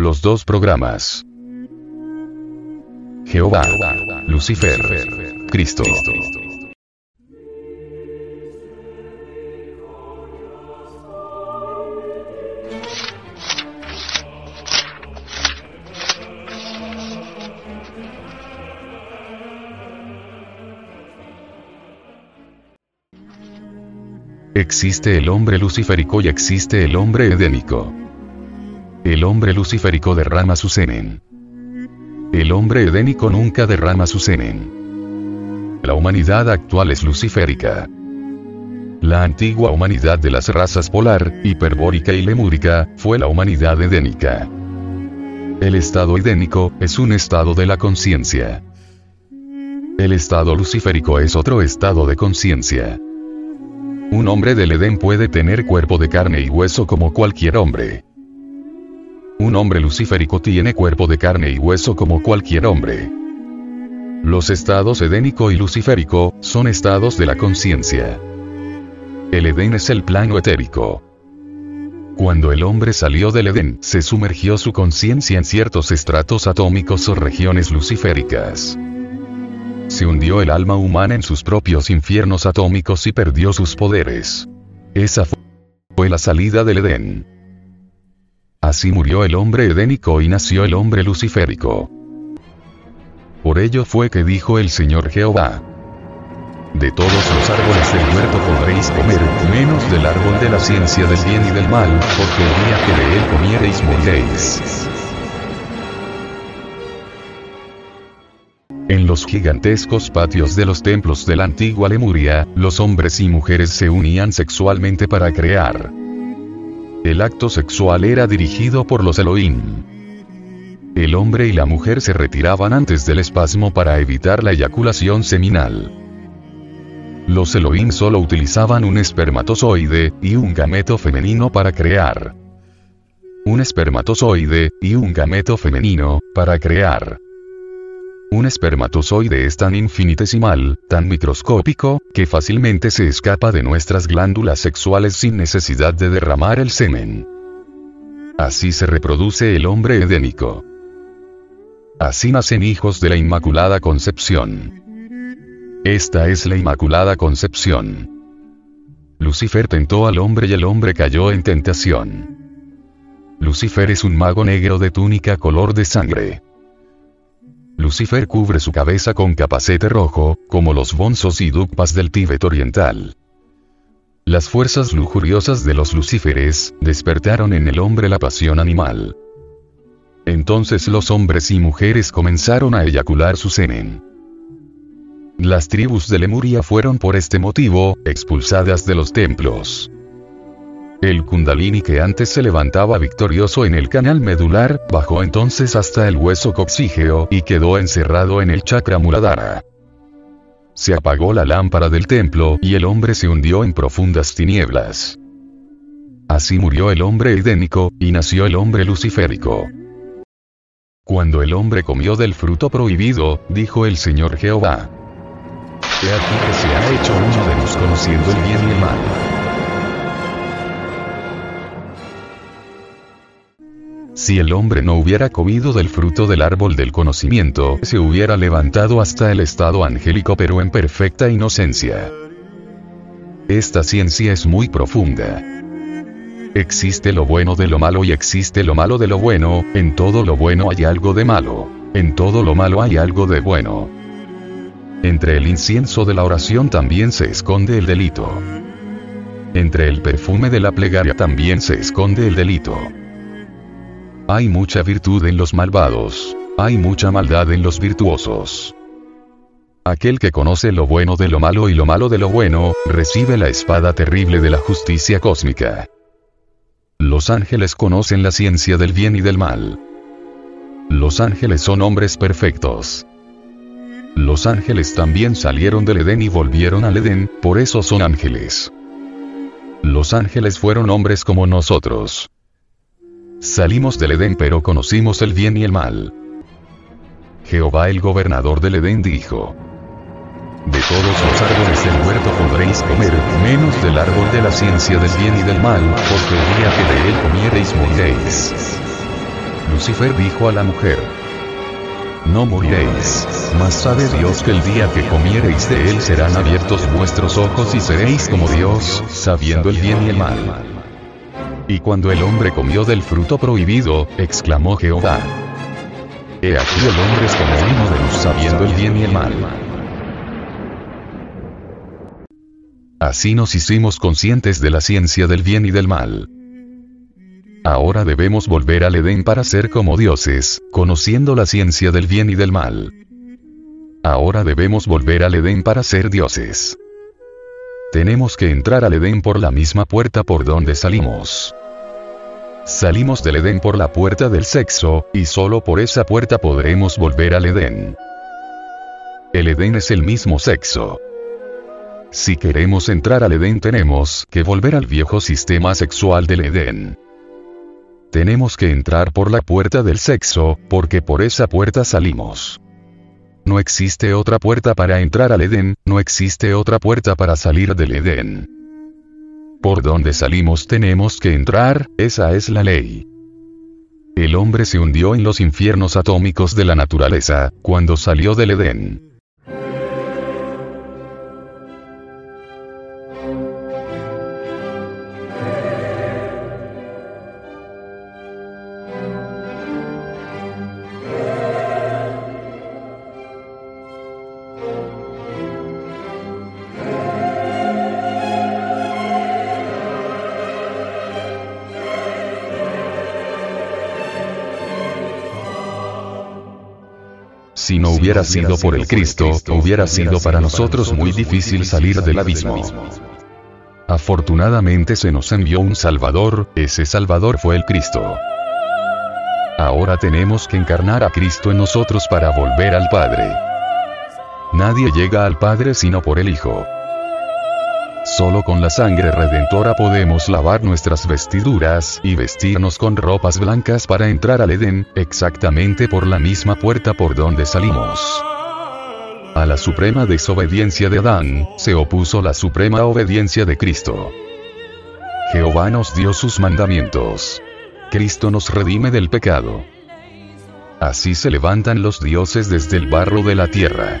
Los dos programas. Jehová, Lucifer, Cristo. Existe el hombre luciférico y existe el hombre edénico. El hombre luciférico derrama su semen. El hombre edénico nunca derrama su semen. La humanidad actual es luciférica. La antigua humanidad de las razas polar, hiperbórica y lemúrica, fue la humanidad edénica. El estado edénico, es un estado de la conciencia. El estado luciférico es otro estado de conciencia. Un hombre del Edén puede tener cuerpo de carne y hueso como cualquier hombre. Un hombre luciférico tiene cuerpo de carne y hueso como cualquier hombre. Los estados edénico y luciférico son estados de la conciencia. El Edén es el plano etérico. Cuando el hombre salió del Edén, se sumergió su conciencia en ciertos estratos atómicos o regiones luciféricas. Se hundió el alma humana en sus propios infiernos atómicos y perdió sus poderes. Esa fue la salida del Edén. Así murió el hombre edénico y nació el hombre luciférico. Por ello fue que dijo el Señor Jehová. De todos los árboles del huerto podréis comer, menos del árbol de la ciencia del bien y del mal, porque el día que de él comiereis moriréis. En los gigantescos patios de los templos de la antigua Lemuria, los hombres y mujeres se unían sexualmente para crear. El acto sexual era dirigido por los Elohim. El hombre y la mujer se retiraban antes del espasmo para evitar la eyaculación seminal. Los Elohim solo utilizaban un espermatozoide y un gameto femenino para crear. Un espermatozoide y un gameto femenino para crear. Un espermatozoide es tan infinitesimal, tan microscópico, que fácilmente se escapa de nuestras glándulas sexuales sin necesidad de derramar el semen. Así se reproduce el hombre edénico. Así nacen hijos de la Inmaculada Concepción. Esta es la Inmaculada Concepción. Lucifer tentó al hombre y el hombre cayó en tentación. Lucifer es un mago negro de túnica color de sangre. Lucifer cubre su cabeza con capacete rojo, como los bonzos y dukpas del Tíbet oriental. Las fuerzas lujuriosas de los lucíferes, despertaron en el hombre la pasión animal. Entonces los hombres y mujeres comenzaron a eyacular su semen. Las tribus de Lemuria fueron por este motivo, expulsadas de los templos. El kundalini que antes se levantaba victorioso en el canal medular, bajó entonces hasta el hueso coxígeo y quedó encerrado en el chakra muladhara. Se apagó la lámpara del templo y el hombre se hundió en profundas tinieblas. Así murió el hombre edénico, y nació el hombre luciférico. Cuando el hombre comió del fruto prohibido, dijo el Señor Jehová. He aquí que se ha hecho uno de los conociendo el bien y el mal. Si el hombre no hubiera comido del fruto del árbol del conocimiento, se hubiera levantado hasta el estado angélico pero en perfecta inocencia. Esta ciencia es muy profunda. Existe lo bueno de lo malo y existe lo malo de lo bueno, en todo lo bueno hay algo de malo, en todo lo malo hay algo de bueno. Entre el incienso de la oración también se esconde el delito. Entre el perfume de la plegaria también se esconde el delito. Hay mucha virtud en los malvados. Hay mucha maldad en los virtuosos. Aquel que conoce lo bueno de lo malo y lo malo de lo bueno, recibe la espada terrible de la justicia cósmica. Los ángeles conocen la ciencia del bien y del mal. Los ángeles son hombres perfectos. Los ángeles también salieron del Edén y volvieron al Edén, por eso son ángeles. Los ángeles fueron hombres como nosotros. Salimos del Edén pero conocimos el bien y el mal. Jehová el gobernador del Edén dijo. De todos los árboles del huerto podréis comer, menos del árbol de la ciencia del bien y del mal, porque el día que de él comiereis moriréis. Lucifer dijo a la mujer, no moriréis. Mas sabe Dios que el día que comiereis de él serán abiertos vuestros ojos y seréis como Dios, sabiendo el bien y el mal. Y cuando el hombre comió del fruto prohibido, exclamó Jehová. He aquí el hombre es como uno de luz sabiendo el bien y el mal. Así nos hicimos conscientes de la ciencia del bien y del mal. Ahora debemos volver al Edén para ser como dioses, conociendo la ciencia del bien y del mal. Ahora debemos volver al Edén para ser dioses. Tenemos que entrar al Edén por la misma puerta por donde salimos. Salimos del Edén por la puerta del sexo, y solo por esa puerta podremos volver al Edén. El Edén es el mismo sexo. Si queremos entrar al Edén tenemos que volver al viejo sistema sexual del Edén. Tenemos que entrar por la puerta del sexo, porque por esa puerta salimos. No existe otra puerta para entrar al Edén, no existe otra puerta para salir del Edén. Por donde salimos tenemos que entrar, esa es la ley. El hombre se hundió en los infiernos atómicos de la naturaleza, cuando salió del Edén. Si no hubiera sido por el Cristo, hubiera sido para nosotros muy difícil salir del abismo. Afortunadamente se nos envió un Salvador, ese Salvador fue el Cristo. Ahora tenemos que encarnar a Cristo en nosotros para volver al Padre. Nadie llega al Padre sino por el Hijo. Solo con la sangre redentora podemos lavar nuestras vestiduras y vestirnos con ropas blancas para entrar al Edén, exactamente por la misma puerta por donde salimos. A la suprema desobediencia de Adán, se opuso la suprema obediencia de Cristo. Jehová nos dio sus mandamientos. Cristo nos redime del pecado. Así se levantan los dioses desde el barro de la tierra.